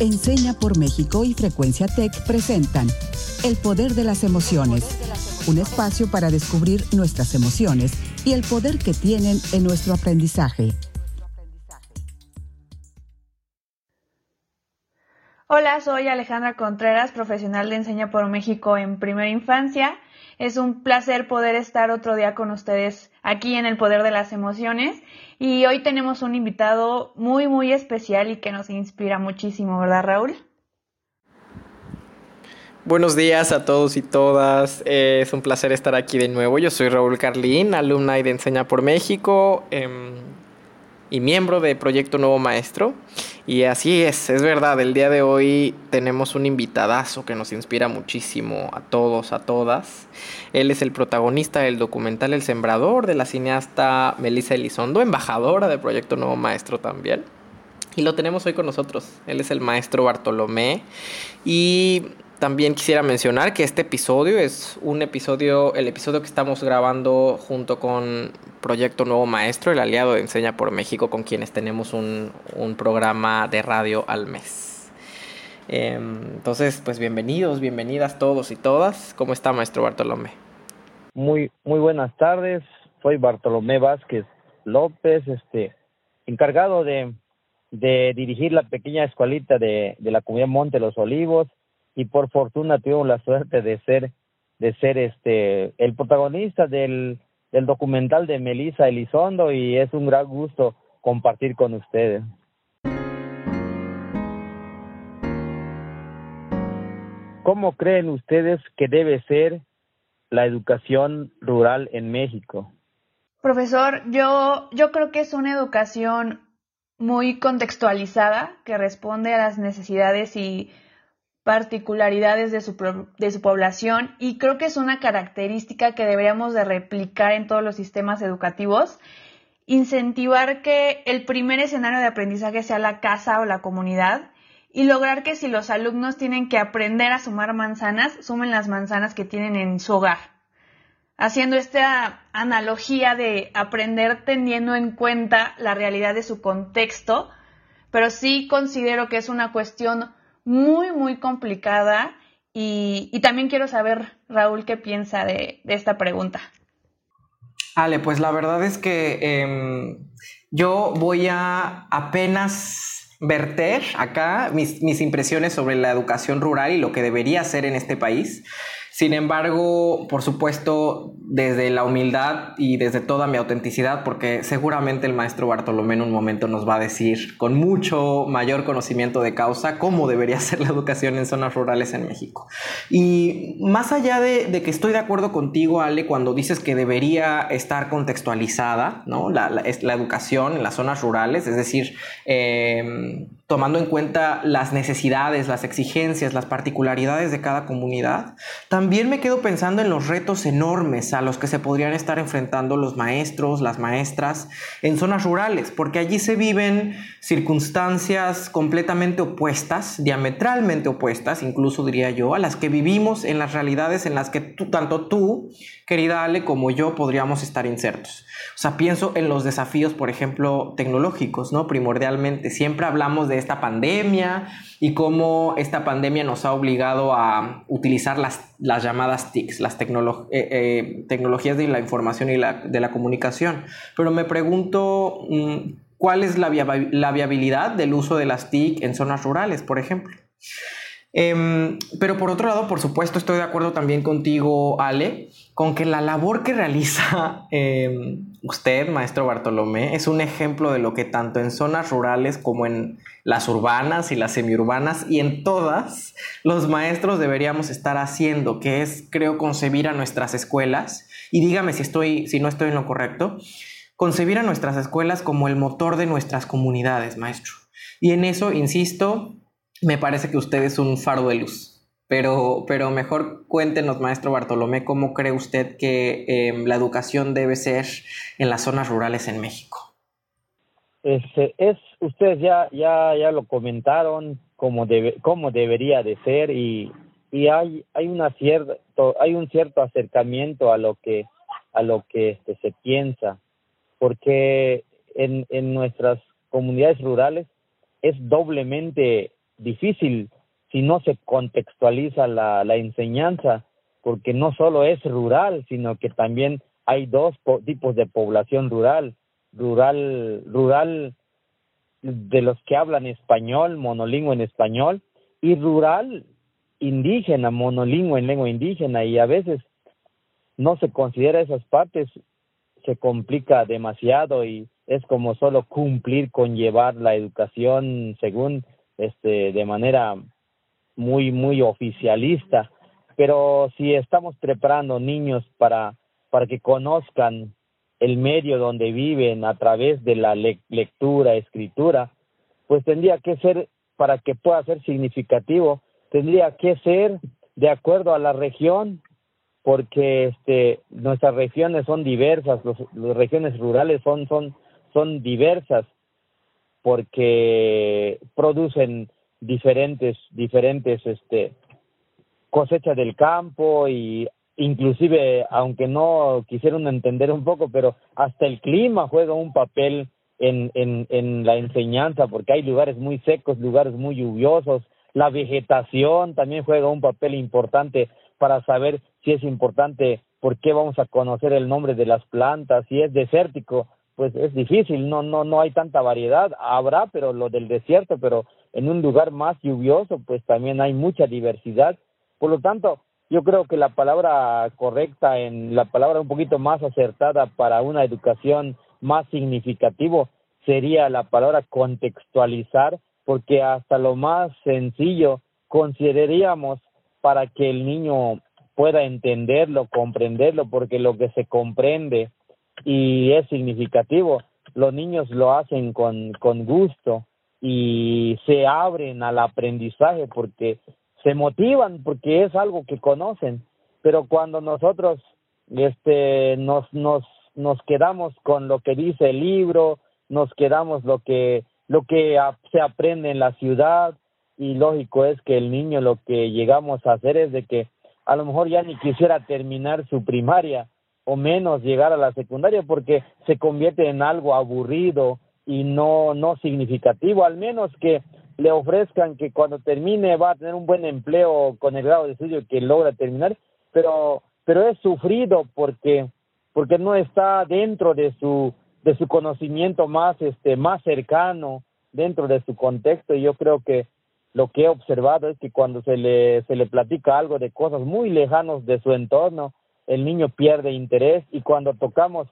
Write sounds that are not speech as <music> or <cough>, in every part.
Enseña por México y Frecuencia Tech presentan El Poder de las Emociones, un espacio para descubrir nuestras emociones y el poder que tienen en nuestro aprendizaje. Hola, soy Alejandra Contreras, profesional de Enseña por México en primera infancia. Es un placer poder estar otro día con ustedes aquí en El Poder de las Emociones y hoy tenemos un invitado muy, muy especial y que nos inspira muchísimo, ¿verdad, Raúl? Buenos días a todos y todas. Es un placer estar aquí de nuevo. Yo soy Raúl Carlín, alumna de Enseña por México. Em, y miembro de Proyecto Nuevo Maestro. Y así es, es verdad, el día de hoy tenemos un invitadazo que nos inspira muchísimo a todos, a todas. Él es el protagonista del documental El Sembrador de la cineasta Melissa Elizondo, embajadora de Proyecto Nuevo Maestro también. Y lo tenemos hoy con nosotros. Él es el maestro Bartolomé. Y también quisiera mencionar que este episodio es un episodio, el episodio que estamos grabando junto con Proyecto Nuevo Maestro, el aliado de Enseña por México, con quienes tenemos un, programa de radio al mes. Em, entonces, pues bienvenidos, bienvenidas todos y todas. ¿Cómo está, maestro Bartolomé? Muy, muy buenas tardes. Soy Bartolomé Vázquez López, este, encargado de, de dirigir la pequeña escuelita de, de la comunidad Monte Los Olivos y por fortuna tuvimos la suerte de ser de ser este el protagonista del, del documental de Melissa Elizondo y es un gran gusto compartir con ustedes. ¿Cómo creen ustedes que debe ser la educación rural en México? Profesor, yo, yo creo que es una educación muy contextualizada que responde a las necesidades y particularidades de su, de su población y creo que es una característica que deberíamos de replicar en todos los sistemas educativos, incentivar que el primer escenario de aprendizaje sea la casa o la comunidad y lograr que si los alumnos tienen que aprender a sumar manzanas, sumen las manzanas que tienen en su hogar. Haciendo esta analogía de aprender teniendo en cuenta la realidad de su contexto, pero sí considero que es una cuestión muy, muy complicada y, también quiero saber, Raúl, qué piensa de, esta pregunta. Ale, pues la verdad es que em, yo voy a apenas verter acá mis, mis, impresiones sobre la educación rural y lo que debería ser en este país. Sin embargo, por supuesto, desde la humildad y desde toda mi autenticidad, porque seguramente el maestro Bartolomé en un momento nos va a decir con mucho mayor conocimiento de causa cómo debería ser la educación en zonas rurales en México. Y más allá de, que estoy de acuerdo contigo, Ale, cuando dices que debería estar contextualizada, ¿no? La, la, educación en las zonas rurales, es decir, eh, tomando en cuenta las necesidades, las exigencias, las particularidades de cada comunidad, también me quedo pensando en los retos enormes a los que se podrían estar enfrentando los maestros, las maestras en zonas rurales, porque allí se viven circunstancias completamente opuestas, diametralmente opuestas, incluso diría yo, a las que vivimos en las realidades en las que tanto tú, querida Ale, como yo podríamos estar insertos. O sea, pienso en los desafíos, por ejemplo, tecnológicos, ¿no? Primordialmente, siempre hablamos de esta pandemia y cómo esta pandemia nos ha obligado a utilizar las, las llamadas TICs, las eh, eh, tecnologías de la información y la, de la comunicación. Pero me pregunto, mm, ¿cuál es la, la viabilidad del uso de las TIC en zonas rurales, por ejemplo? Em, pero por otro lado, por supuesto, estoy de acuerdo también contigo, Ale, con que la labor que realiza <laughs> em, usted, maestro Bartolomé, es un ejemplo de lo que tanto en zonas rurales como en las urbanas y las semiurbanas y en todas los maestros deberíamos estar haciendo, que es, creo, concebir a nuestras escuelas, y dígame si, estoy, si no estoy en lo correcto, concebir a nuestras escuelas como el motor de nuestras comunidades, maestro. Y en eso, insisto, me parece que usted es un faro de luz. Pero, pero mejor cuéntenos, maestro Bartolomé, ¿cómo cree usted que em, la educación debe ser en las zonas rurales en México? Este, es, ustedes ya, ya, ya lo comentaron cómo, debe, cómo debería de ser y, y hay, hay, una cierto, hay un cierto acercamiento a lo que, a lo que este, se piensa, porque en, en nuestras comunidades rurales es doblemente difícil si no se contextualiza la, la enseñanza, porque no solo es rural, sino que también hay dos tipos de población rural, rural, rural de los que hablan español, monolingüe en español, y rural indígena, monolingüe en lengua indígena, y a veces no se considera esas partes, se complica demasiado y es como solo cumplir con llevar la educación según este de manera muy muy oficialista. Pero si estamos preparando niños para para que conozcan el medio donde viven a través de la lectura, escritura, pues tendría que ser, para que pueda ser significativo, tendría que ser de acuerdo a la región, porque este, nuestras regiones son diversas, las regiones rurales son, son, son diversas, porque producen diferentes, diferentes este, cosechas del campo y inclusive, aunque no quisieron entender un poco, pero hasta el clima juega un papel en, en, en la enseñanza, porque hay lugares muy secos, lugares muy lluviosos, la vegetación también juega un papel importante para saber si es importante, por qué vamos a conocer el nombre de las plantas, si es desértico, pues es difícil, no, no, no hay tanta variedad, habrá, pero lo del desierto, pero en un lugar más lluvioso, pues también hay mucha diversidad. Por lo tanto, yo creo que la palabra correcta, en la palabra un poquito más acertada para una educación más significativo sería la palabra contextualizar, porque hasta lo más sencillo consideraríamos para que el niño pueda entenderlo, comprenderlo, porque lo que se comprende y es significativo, los niños lo hacen con, con gusto y se abren al aprendizaje porque se motivan porque es algo que conocen, pero cuando nosotros este nos nos nos quedamos con lo que dice el libro, nos quedamos lo que lo que se aprende en la ciudad y lógico es que el niño lo que llegamos a hacer es de que a lo mejor ya ni quisiera terminar su primaria o menos llegar a la secundaria porque se convierte en algo aburrido y no no significativo, al menos que le ofrezcan que cuando termine va a tener un buen empleo con el grado de estudio que logra terminar, pero pero es sufrido porque porque no está dentro de su de su conocimiento más este más cercano dentro de su contexto. Y yo creo que lo que he observado es que cuando se le se le platica algo de cosas muy lejanos de su entorno el niño pierde interés y cuando tocamos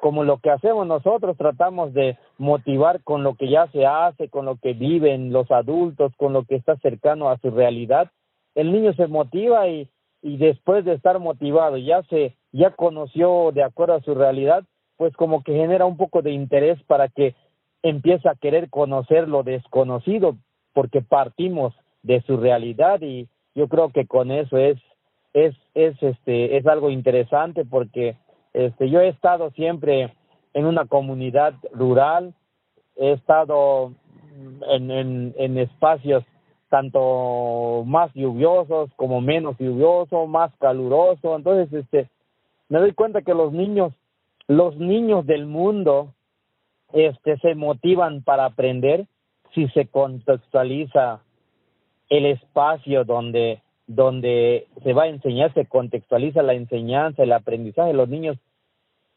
como lo que hacemos nosotros, tratamos de motivar con lo que ya se hace, con lo que viven los adultos, con lo que está cercano a su realidad, el niño se motiva y, y después de estar motivado ya se ya conoció de acuerdo a su realidad, pues como que genera un poco de interés para que empiece a querer conocer lo desconocido, porque partimos de su realidad y yo creo que con eso es es es este es algo interesante porque este, yo he estado siempre en una comunidad rural, he estado en, en, espacios tanto más lluviosos como menos lluviosos, más caluroso. Entonces, este, me doy cuenta que los niños, los niños del mundo, este, se motivan para aprender si se contextualiza el espacio donde donde se va a enseñar, se contextualiza la enseñanza, el aprendizaje, los niños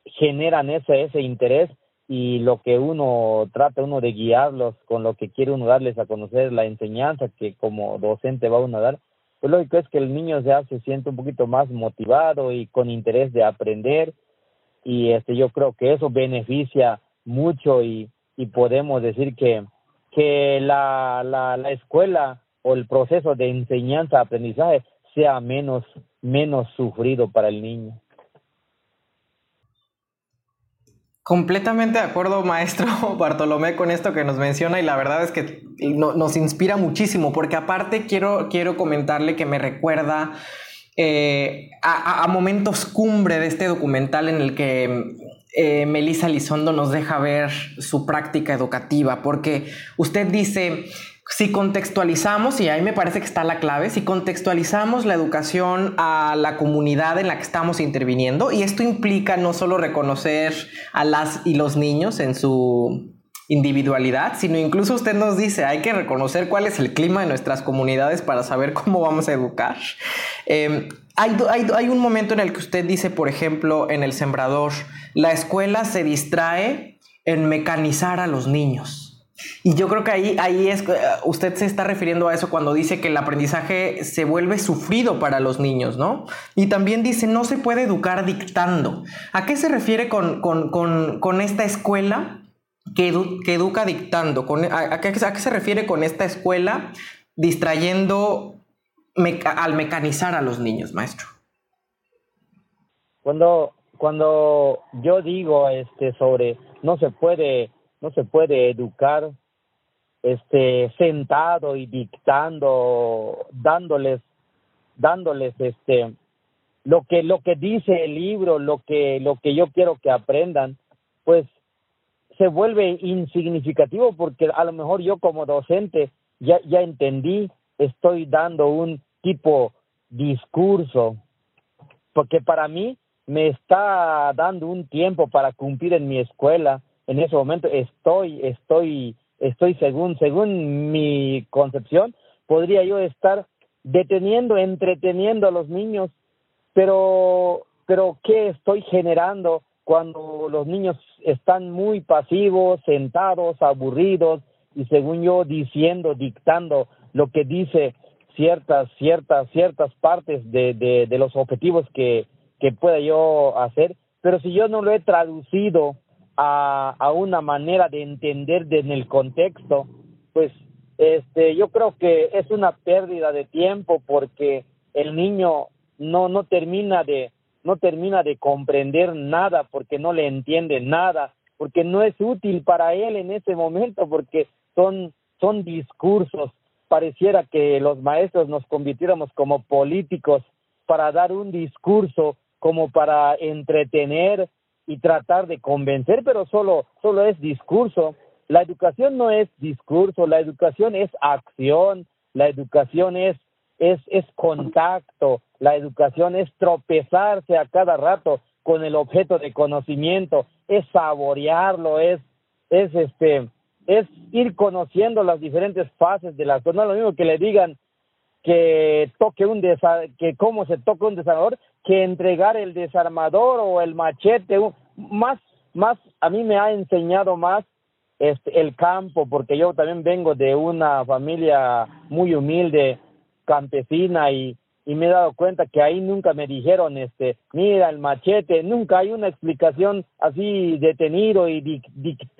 generan ese, ese interés y lo que uno trata uno de guiarlos con lo que quiere uno darles a conocer la enseñanza que como docente va uno a dar, pues lógico es que el niño ya se siente un poquito más motivado y con interés de aprender y este yo creo que eso beneficia mucho y, y podemos decir que que la, la, la escuela o el proceso de enseñanza aprendizaje sea menos menos sufrido para el niño. Completamente de acuerdo, maestro <laughs> Bartolomé, con esto que nos menciona y la verdad es que nos inspira muchísimo porque aparte quiero, quiero comentarle que me recuerda eh, a, momentos cumbre de este documental en el que eh, Melissa Lizondo nos deja ver su práctica educativa porque usted dice si contextualizamos, y ahí me parece que está la clave, si contextualizamos la educación a la comunidad en la que estamos interviniendo, y esto implica no solo reconocer a las y los niños en su individualidad, sino incluso usted nos dice, hay que reconocer cuál es el clima de nuestras comunidades para saber cómo vamos a educar. Em, hay, hay, un momento en el que usted dice, por ejemplo, en El Sembrador, la escuela se distrae en mecanizar a los niños. Y yo creo que ahí, ahí es, eh, usted se está refiriendo a eso cuando dice que el aprendizaje se vuelve sufrido para los niños, ¿no? Y también dice, no se puede educar dictando. ¿A qué se refiere con, esta escuela que, educa dictando? a, qué, se refiere con esta escuela distrayendo al mecanizar a los niños, maestro? Cuando, cuando yo digo este, sobre no se puede no se puede educar este sentado y dictando dándoles dándoles este lo que lo que dice el libro lo que lo que yo quiero que aprendan pues se vuelve insignificativo porque a lo mejor yo como docente ya ya entendí estoy dando un tipo discurso porque para mí me está dando un tiempo para cumplir en mi escuela en ese momento estoy, estoy, estoy según, según mi concepción, podría yo estar deteniendo, entreteniendo a los niños, pero, pero ¿qué estoy generando cuando los niños están muy pasivos, sentados, aburridos y según yo diciendo, dictando lo que dice ciertas, ciertas, ciertas partes de, de, de los objetivos que, que pueda yo hacer, pero si yo no lo he traducido a, a una manera de entender en el contexto, pues este, yo creo que es una pérdida de tiempo porque el niño no, no termina de, no termina de comprender nada porque no le entiende nada, porque no es útil para él en ese momento porque son, son discursos. Pareciera que los maestros nos convirtiéramos como políticos para dar un discurso, como para entretener, y tratar de convencer, pero solo, solo es discurso. La educación no es discurso, la educación es acción, la educación es, es, es contacto, la educación es tropezarse a cada rato con el objeto de conocimiento, es saborearlo, es, es este, es ir conociendo las diferentes fases de las cosas. No es lo mismo que le digan que toque un que cómo se toca un desarmador, que entregar el desarmador o el machete, más, más, a mí me ha enseñado más este, el campo, porque yo también vengo de una familia muy humilde, campesina, y, y me he dado cuenta que ahí nunca me dijeron, este, mira el machete, nunca hay una explicación así detenido y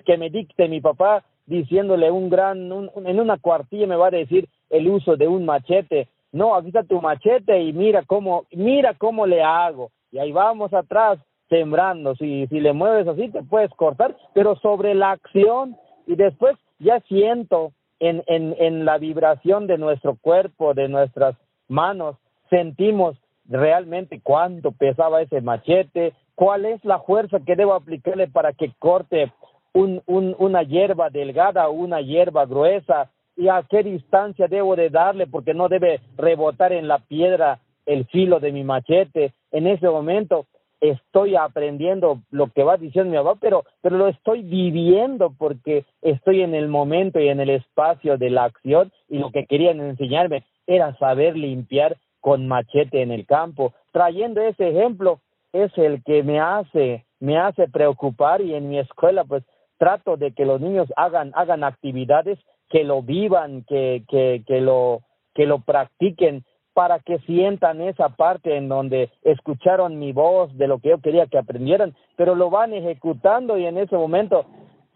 que me dicte mi papá diciéndole un gran, en una cuartilla me va a decir el uso de un machete, no, aquí está tu machete y mira cómo, mira cómo le hago. Y ahí vamos atrás sembrando. Si, si le mueves así, te puedes cortar, pero sobre la acción y después ya siento en, en, en la vibración de nuestro cuerpo, de nuestras manos, sentimos realmente cuánto pesaba ese machete, cuál es la fuerza que debo aplicarle para que corte un, un, una hierba delgada o una hierba gruesa, y a qué distancia debo de darle porque no debe rebotar en la piedra el filo de mi machete. En ese momento estoy aprendiendo lo que va diciendo mi papá, pero, pero lo estoy viviendo porque estoy en el momento y en el espacio de la acción y lo que querían enseñarme era saber limpiar con machete en el campo. Trayendo ese ejemplo es el que me hace, me hace preocupar y en mi escuela pues trato de que los niños hagan, hagan actividades que lo vivan, que, que, que, lo, que lo practiquen para que sientan esa parte en donde escucharon mi voz de lo que yo quería que aprendieran, pero lo van ejecutando y en ese momento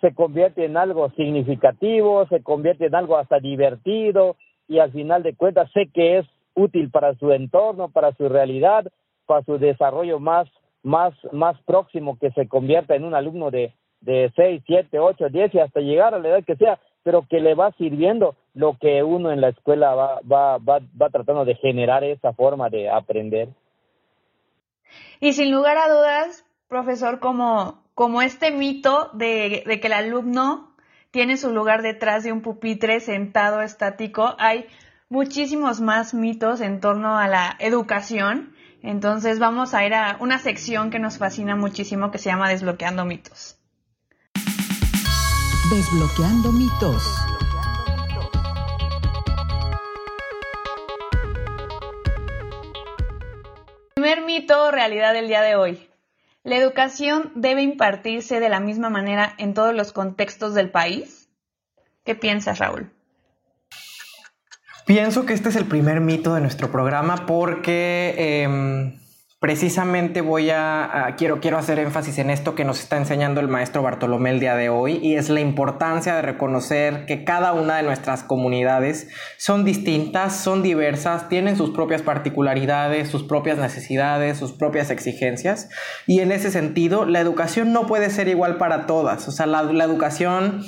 se convierte en algo significativo, se convierte en algo hasta divertido y al final de cuentas sé que es útil para su entorno, para su realidad, para su desarrollo más, más, más próximo que se convierta en un alumno de, de 6, 7, 8, 10 y hasta llegar a la edad que sea, pero que le va sirviendo lo que uno en la escuela va, va, va, va tratando de generar esa forma de aprender. Y sin lugar a dudas, profesor, como, como este mito de, de que el alumno tiene su lugar detrás de un pupitre sentado estático, hay muchísimos más mitos en torno a la educación. Entonces vamos a ir a una sección que nos fascina muchísimo que se llama Desbloqueando mitos. Desbloqueando mitos. Primer mito o realidad del día de hoy. ¿La educación debe impartirse de la misma manera en todos los contextos del país? ¿Qué piensas, Raúl? Pienso que este es el primer mito de nuestro programa porque em, precisamente voy a, quiero, quiero hacer énfasis en esto que nos está enseñando el maestro Bartolomé el día de hoy y es la importancia de reconocer que cada una de nuestras comunidades son distintas, son diversas, tienen sus propias particularidades, sus propias necesidades, sus propias exigencias. Y en ese sentido la educación no puede ser igual para todas, o sea, la, la educación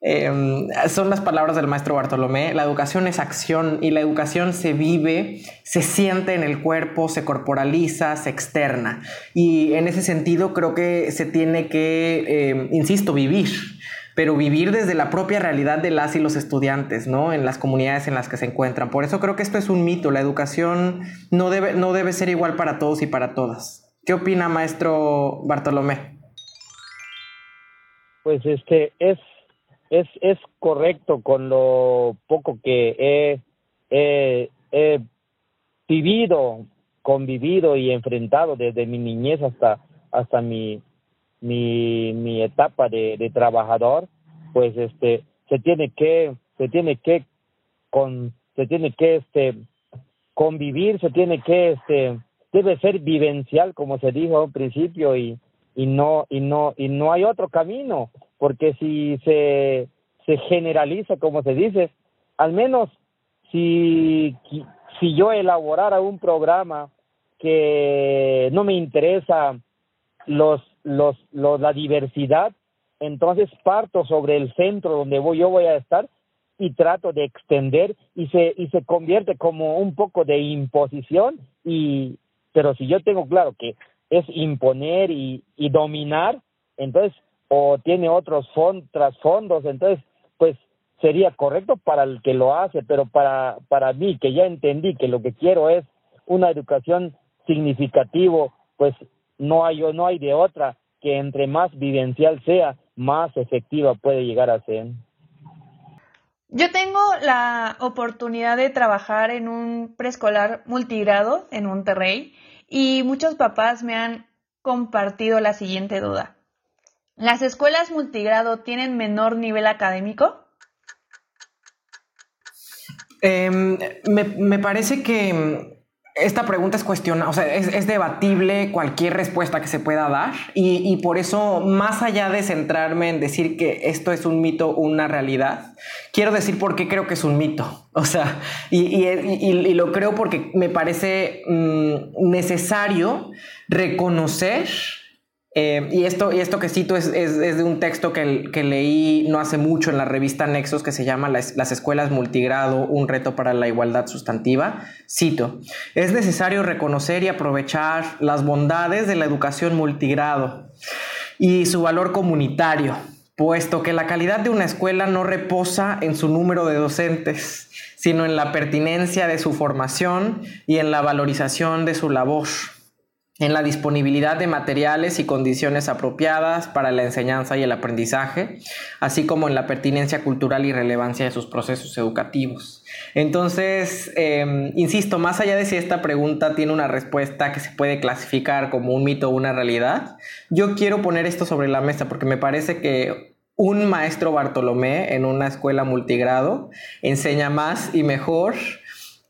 Em, son las palabras del maestro Bartolomé. La educación es acción y la educación se vive, se siente en el cuerpo, se corporaliza, se externa. Y en ese sentido creo que se tiene que, em, insisto, vivir pero vivir desde la propia realidad de las y los estudiantes, ¿no? En las comunidades en las que se encuentran. Por eso creo que esto es un mito. La educación no debe, no debe ser igual para todos y para todas. ¿Qué opina, maestro Bartolomé? Pues este es es, es correcto con lo poco que he, he, vivido, convivido y enfrentado desde mi niñez hasta, hasta mi, mi, mi etapa de, de trabajador, pues este, se tiene que, se tiene que con, se tiene que este convivir, se tiene que este debe ser vivencial como se dijo al principio y, y no y no y no hay otro camino porque si se, se generaliza, como se dice, al menos si, si yo elaborara un programa que no me interesa los, los, los, la diversidad, entonces parto sobre el centro donde voy, yo voy a estar y trato de extender y se, y se convierte como un poco de imposición y pero si yo tengo claro que es imponer y, y dominar, entonces o tiene otros trasfondos, entonces, pues sería correcto para el que lo hace, pero para, para mí, que ya entendí que lo que quiero es una educación significativo, pues no hay, no hay de otra que entre más vivencial sea, más efectiva puede llegar a ser. Yo tengo la oportunidad de trabajar en un preescolar multigrado en Monterrey y muchos papás me han compartido la siguiente duda. ¿Las escuelas multigrado tienen menor nivel académico? Em, me, parece que esta pregunta es cuestionada, o sea, es, debatible cualquier respuesta que se pueda dar y, por eso, más allá de centrarme en decir que esto es un mito o una realidad, quiero decir por qué creo que es un mito. O sea, y, lo creo porque me parece mm, necesario reconocer eh, y, esto, y esto que cito es, de un texto que, leí no hace mucho en la revista Nexos que se llama las escuelas multigrado, un reto para la igualdad sustantiva. Cito, es necesario reconocer y aprovechar las bondades de la educación multigrado y su valor comunitario, puesto que la calidad de una escuela no reposa en su número de docentes, sino en la pertinencia de su formación y en la valorización de su labor en la disponibilidad de materiales y condiciones apropiadas para la enseñanza y el aprendizaje, así como en la pertinencia cultural y relevancia de sus procesos educativos. Entonces, em, insisto, más allá de si esta pregunta tiene una respuesta que se puede clasificar como un mito o una realidad, yo quiero poner esto sobre la mesa porque me parece que un maestro Bartolomé en una escuela multigrado enseña más y mejor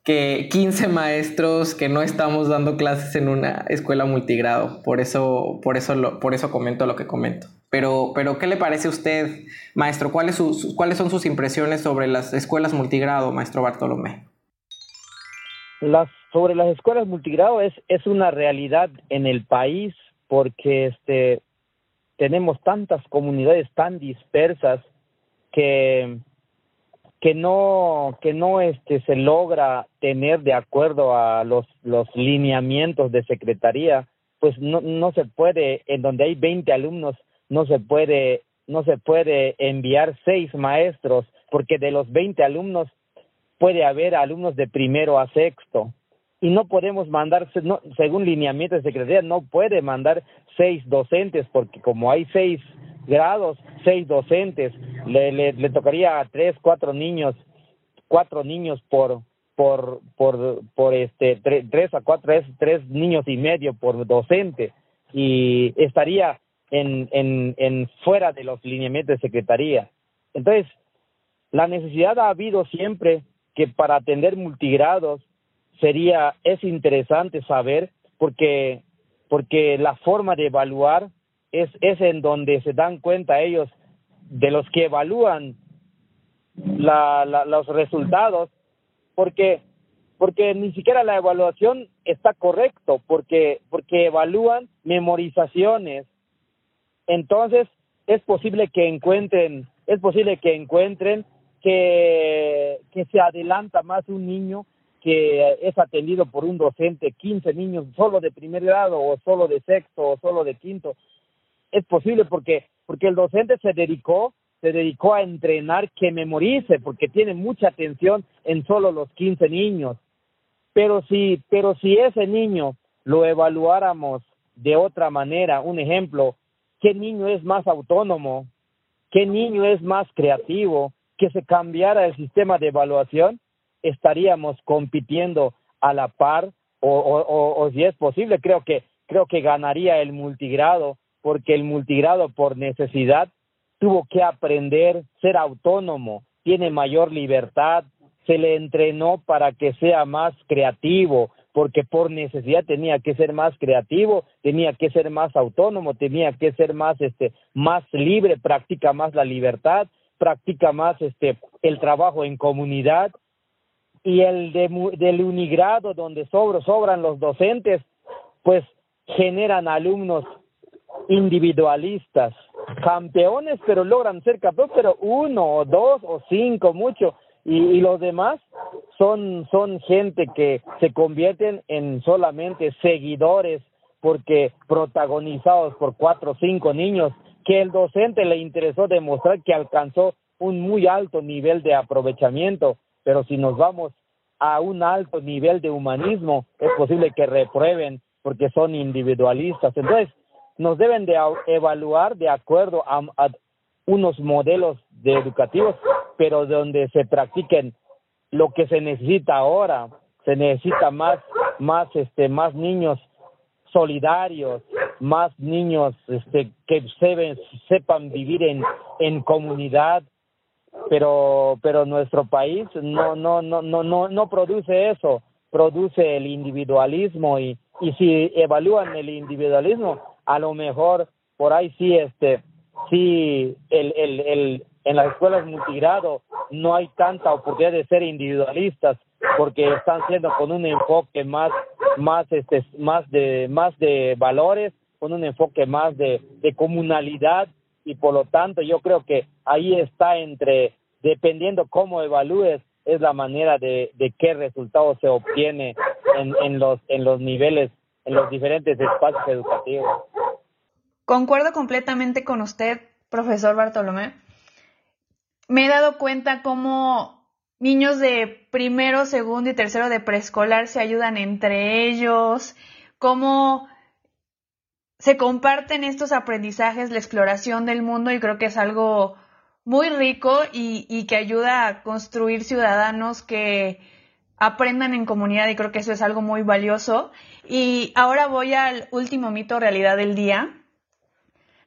que 15 maestros que no estamos dando clases en una escuela multigrado. Por eso, por eso, por eso comento lo que comento. Pero, pero, ¿qué le parece a usted, maestro? ¿Cuáles, ¿Cuáles son sus impresiones sobre las escuelas multigrado, maestro Bartolomé? Sobre las escuelas multigrado es, es una realidad en el país porque este, tenemos tantas comunidades tan dispersas que que no que no este se logra tener de acuerdo a los los lineamientos de secretaría pues no no se puede. En donde hay 20 alumnos no se puede no se puede enviar seis maestros porque de los 20 alumnos puede haber alumnos de primero a sexto. Y no podemos mandar según lineamientos de secretaría no puede mandar seis docentes porque como hay seis grados, seis docentes, le, le, tocaría a tres, cuatro niños, cuatro niños por, por, por, por este, tres, a cuatro, tres, tres niños y medio por docente y estaría en, en, en fuera de los lineamientos de secretaría. Entonces, la necesidad ha habido siempre que para atender multigrados sería, es interesante saber porque, porque la forma de evaluar es, es en donde se dan cuenta ellos de los que evalúan la, la, los resultados, porque, porque ni siquiera la evaluación está correcto, porque, porque evalúan memorizaciones. Entonces, es posible que encuentren, es posible que encuentren que, que se adelanta más un niño que es atendido por un docente, 15 niños solo de primer grado o solo de sexto o solo de quinto. Es posible porque, porque el docente se dedicó, se dedicó a entrenar que memorice, porque tiene mucha atención en solo los 15 niños. Pero si, pero si ese niño lo evaluáramos de otra manera, un ejemplo, ¿qué niño es más autónomo? ¿Qué niño es más creativo? que se cambiara el sistema de evaluación, estaríamos compitiendo a la par o, o, o, si es posible, creo que creo que ganaría el multigrado porque el multigrado por necesidad tuvo que aprender ser autónomo, tiene mayor libertad, se le entrenó para que sea más creativo, porque por necesidad tenía que ser más creativo, tenía que ser más autónomo, tenía que ser más este más libre, practica más la libertad, practica más este el trabajo en comunidad. Y el de, del unigrado donde sobran los docentes pues generan alumnos individualistas campeones pero logran ser campeones pero uno o dos o cinco mucho y, y los demás son son gente que se convierten en solamente seguidores porque protagonizados por cuatro o cinco niños que el docente le interesó demostrar que alcanzó un muy alto nivel de aprovechamiento, pero si nos vamos a un alto nivel de humanismo, es posible que reprueben porque son individualistas. Entonces, nos deben de evaluar de acuerdo a, unos modelos de educativos, pero donde se practiquen lo que se necesita ahora, se necesita más, más, este, más niños solidarios, más niños este, que sepan vivir en, en comunidad, pero pero nuestro país no no no no no no produce eso, produce el individualismo y y si evalúan el individualismo, a lo mejor por ahí sí este sí el el el en las escuelas multigrado no hay tanta oportunidad de ser individualistas porque están siendo con un enfoque más más este más de más de valores con un enfoque más de, de comunalidad y por lo tanto yo creo que ahí está entre dependiendo cómo evalúes es la manera de, de qué resultado se obtiene en, en los en los niveles en los diferentes espacios educativos concuerdo completamente con usted profesor Bartolomé me he dado cuenta cómo niños de primero, segundo y tercero de preescolar se ayudan entre ellos, cómo se comparten estos aprendizajes, la exploración del mundo y creo que es algo muy rico y, que ayuda a construir ciudadanos que aprendan en comunidad y creo que eso es algo muy valioso. Y ahora voy al último mito realidad del día.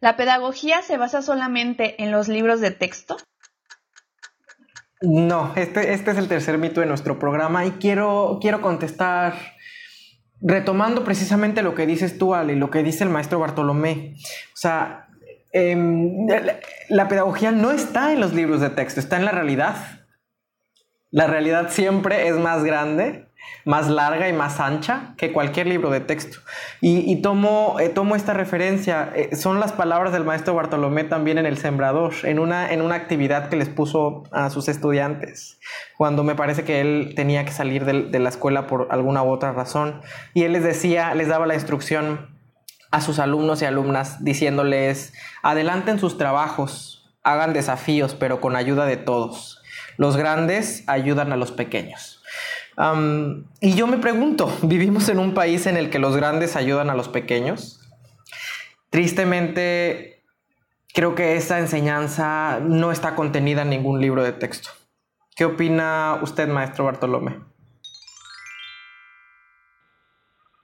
¿La pedagogía se basa solamente en los libros de texto? No, este, este es el tercer mito de nuestro programa y quiero, quiero contestar retomando precisamente lo que dices tú, Ale, y lo que dice el maestro Bartolomé. O sea, em, la pedagogía no está en los libros de texto, está en la realidad. La realidad siempre es más grande más larga y más ancha que cualquier libro de texto. Y, tomo, eh, tomo, esta referencia, eh, son las palabras del maestro Bartolomé también en El Sembrador, en una, en una actividad que les puso a sus estudiantes, cuando me parece que él tenía que salir de, de la escuela por alguna u otra razón. Y él les decía, les daba la instrucción a sus alumnos y alumnas diciéndoles, adelanten sus trabajos, hagan desafíos, pero con ayuda de todos. Los grandes ayudan a los pequeños y yo me pregunto, ¿vivimos en un país en el que los grandes ayudan a los pequeños? Tristemente, creo que esa enseñanza no está contenida en ningún libro de texto. ¿Qué opina usted, maestro Bartolomé?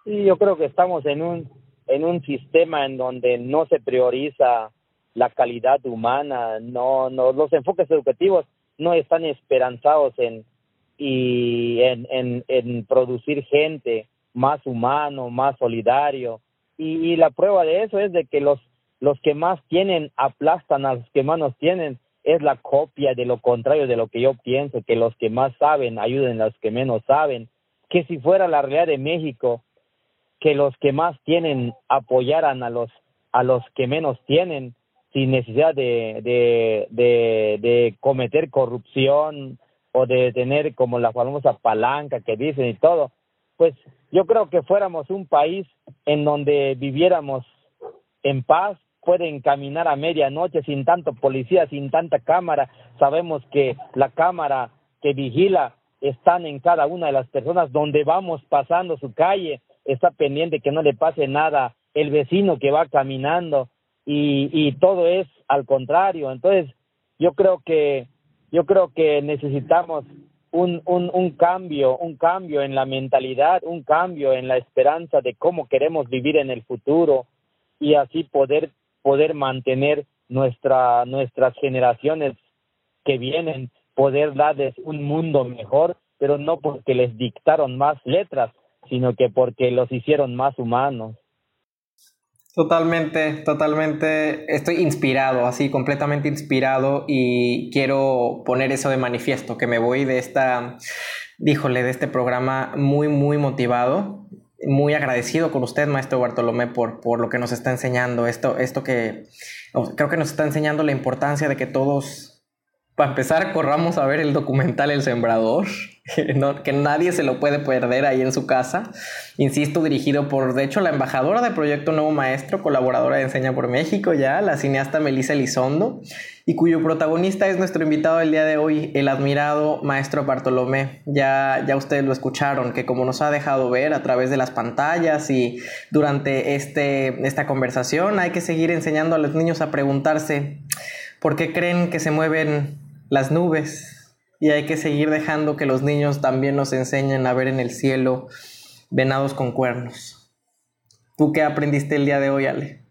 Sí, yo creo que estamos en un, en un sistema en donde no se prioriza la calidad humana, no, no, los enfoques educativos no están esperanzados en, y en, en, en producir gente más humano, más solidario. Y, y, la prueba de eso es de que los, los que más tienen aplastan a los que menos tienen. Es la copia de lo contrario de lo que yo pienso, que los que más saben ayuden a los que menos saben. Que si fuera la realidad de México, que los que más tienen apoyaran a los, a los que menos tienen, sin necesidad de, de, de, de cometer corrupción, o de tener como la famosa palanca que dicen y todo, pues yo creo que fuéramos un país en donde viviéramos en paz, pueden caminar a medianoche sin tanto policía, sin tanta cámara. Sabemos que la cámara que vigila están en cada una de las personas donde vamos pasando su calle, está pendiente que no le pase nada el vecino que va caminando y, y todo es al contrario. Entonces, yo creo que yo creo que necesitamos un, un, un cambio, un cambio en la mentalidad, un cambio en la esperanza de cómo queremos vivir en el futuro y así poder poder mantener nuestra nuestras generaciones que vienen poder darles un mundo mejor, pero no porque les dictaron más letras, sino que porque los hicieron más humanos. Totalmente, totalmente. Estoy inspirado, así, completamente inspirado y quiero poner eso de manifiesto, que me voy de esta, díjole, de este programa muy, muy motivado, muy agradecido con usted, maestro Bartolomé, por, por lo que nos está enseñando. Esto, esto que creo que nos está enseñando la importancia de que todos para empezar, corramos a ver el documental El Sembrador, <laughs> que nadie se lo puede perder ahí en su casa. Insisto, dirigido por, de hecho, la embajadora de Proyecto Nuevo Maestro, colaboradora de Enseña por México ya, la cineasta Melissa Elizondo, y cuyo protagonista es nuestro invitado del día de hoy, el admirado maestro Bartolomé. Ya, ya ustedes lo escucharon, que como nos ha dejado ver a través de las pantallas y durante este, esta conversación, hay que seguir enseñando a los niños a preguntarse por qué creen que se mueven las nubes y hay que seguir dejando que los niños también nos enseñen a ver en el cielo venados con cuernos. ¿Tú qué aprendiste el día de hoy, Ale?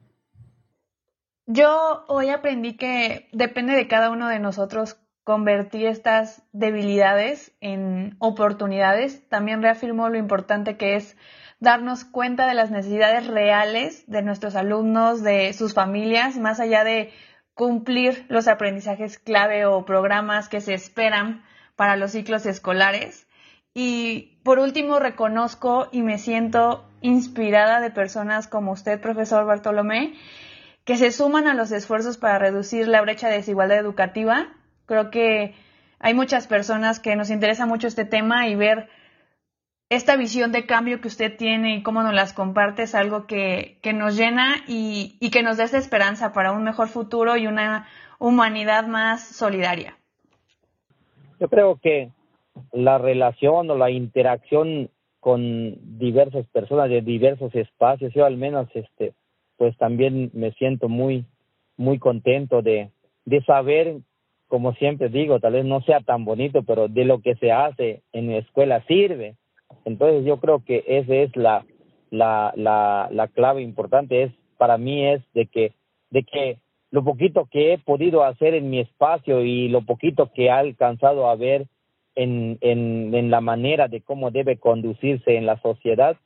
Yo hoy aprendí que depende de cada uno de nosotros convertir estas debilidades en oportunidades. También reafirmó lo importante que es darnos cuenta de las necesidades reales de nuestros alumnos, de sus familias, más allá de cumplir los aprendizajes clave o programas que se esperan para los ciclos escolares. Y por último, reconozco y me siento inspirada de personas como usted, profesor Bartolomé, que se suman a los esfuerzos para reducir la brecha de desigualdad educativa. Creo que hay muchas personas que nos interesa mucho este tema y ver esta visión de cambio que usted tiene y cómo nos las comparte es algo que, que nos llena y, y, que nos da esa esperanza para un mejor futuro y una humanidad más solidaria. Yo creo que la relación o la interacción con diversas personas de diversos espacios, yo al menos este pues también me siento muy muy contento de de saber como siempre digo, tal vez no sea tan bonito, pero de lo que se hace en la escuela sirve entonces yo creo que esa es la, la, la, la clave importante, es para mí es de que, de que lo poquito que he podido hacer en mi espacio y lo poquito que he alcanzado a ver en, en, en la manera de cómo debe conducirse en la sociedad,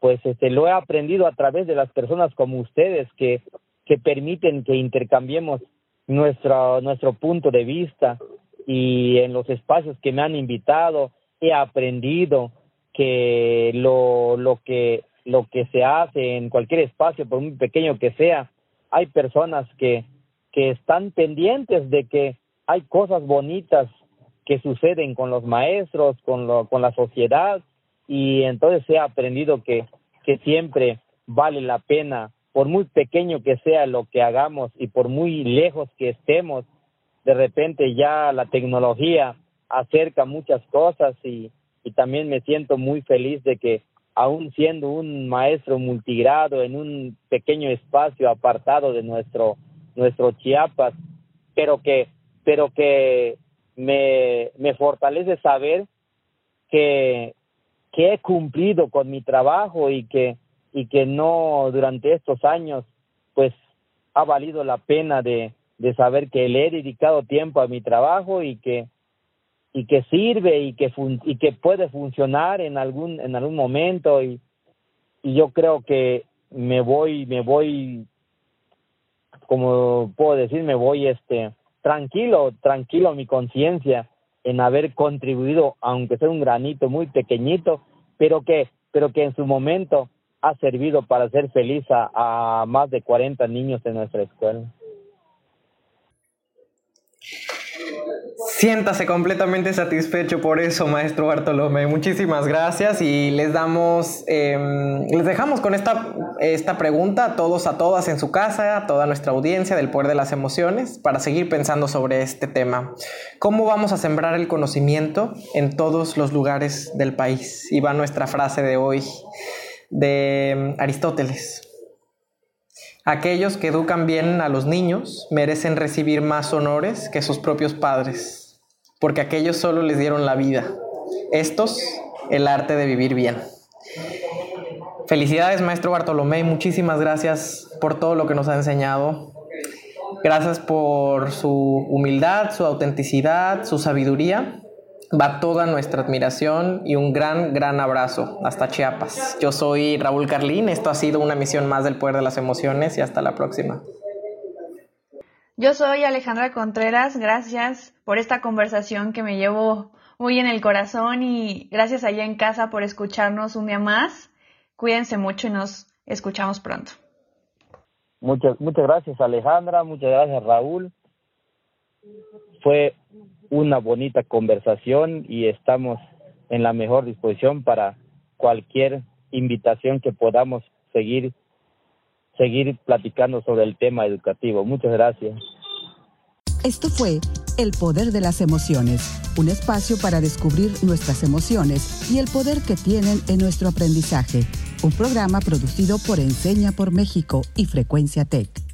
pues este lo he aprendido a través de las personas como ustedes que, que permiten que intercambiemos nuestro, nuestro punto de vista y en los espacios que me han invitado he aprendido que lo, lo que lo que se hace en cualquier espacio, por muy pequeño que sea, hay personas que, que están pendientes de que hay cosas bonitas que suceden con los maestros, con, lo, con la sociedad, y entonces he aprendido que, que siempre vale la pena, por muy pequeño que sea lo que hagamos y por muy lejos que estemos, de repente ya la tecnología acerca muchas cosas y, y también me siento muy feliz de que aún siendo un maestro multigrado en un pequeño espacio apartado de nuestro nuestro Chiapas, pero que, pero que me, me fortalece saber que, que he cumplido con mi trabajo y que, y que no durante estos años, pues ha valido la pena de, de saber que le he dedicado tiempo a mi trabajo y que y que sirve y que y que puede funcionar en algún en algún momento y, y yo creo que me voy me voy como puedo decir me voy este tranquilo tranquilo mi conciencia en haber contribuido aunque sea un granito muy pequeñito pero que pero que en su momento ha servido para hacer feliz a, a más de 40 niños en nuestra escuela Siéntase completamente satisfecho por eso, maestro Bartolomé. Muchísimas gracias y les damos, em, les dejamos con esta, esta pregunta a todos, a todas en su casa, a toda nuestra audiencia del poder de las emociones, para seguir pensando sobre este tema. ¿Cómo vamos a sembrar el conocimiento en todos los lugares del país? Y va nuestra frase de hoy de em, Aristóteles. Aquellos que educan bien a los niños merecen recibir más honores que sus propios padres, porque aquellos solo les dieron la vida. Estos, el arte de vivir bien. Felicidades, maestro Bartolomé, muchísimas gracias por todo lo que nos ha enseñado. Gracias por su humildad, su autenticidad, su sabiduría va toda nuestra admiración y un gran, gran abrazo hasta Chiapas. Yo soy Raúl Carlín, esto ha sido una misión más del Poder de las Emociones y hasta la próxima. Yo soy Alejandra Contreras, gracias por esta conversación que me llevo muy en el corazón y gracias allá en casa por escucharnos un día más. Cuídense mucho y nos escuchamos pronto. Muchas, muchas gracias Alejandra, muchas gracias Raúl. Fue una bonita conversación y estamos en la mejor disposición para cualquier invitación que podamos seguir seguir platicando sobre el tema educativo. Muchas gracias. Esto fue El Poder de las Emociones, un espacio para descubrir nuestras emociones y el poder que tienen en nuestro aprendizaje, un programa producido por Enseña por México y Frecuencia Tech.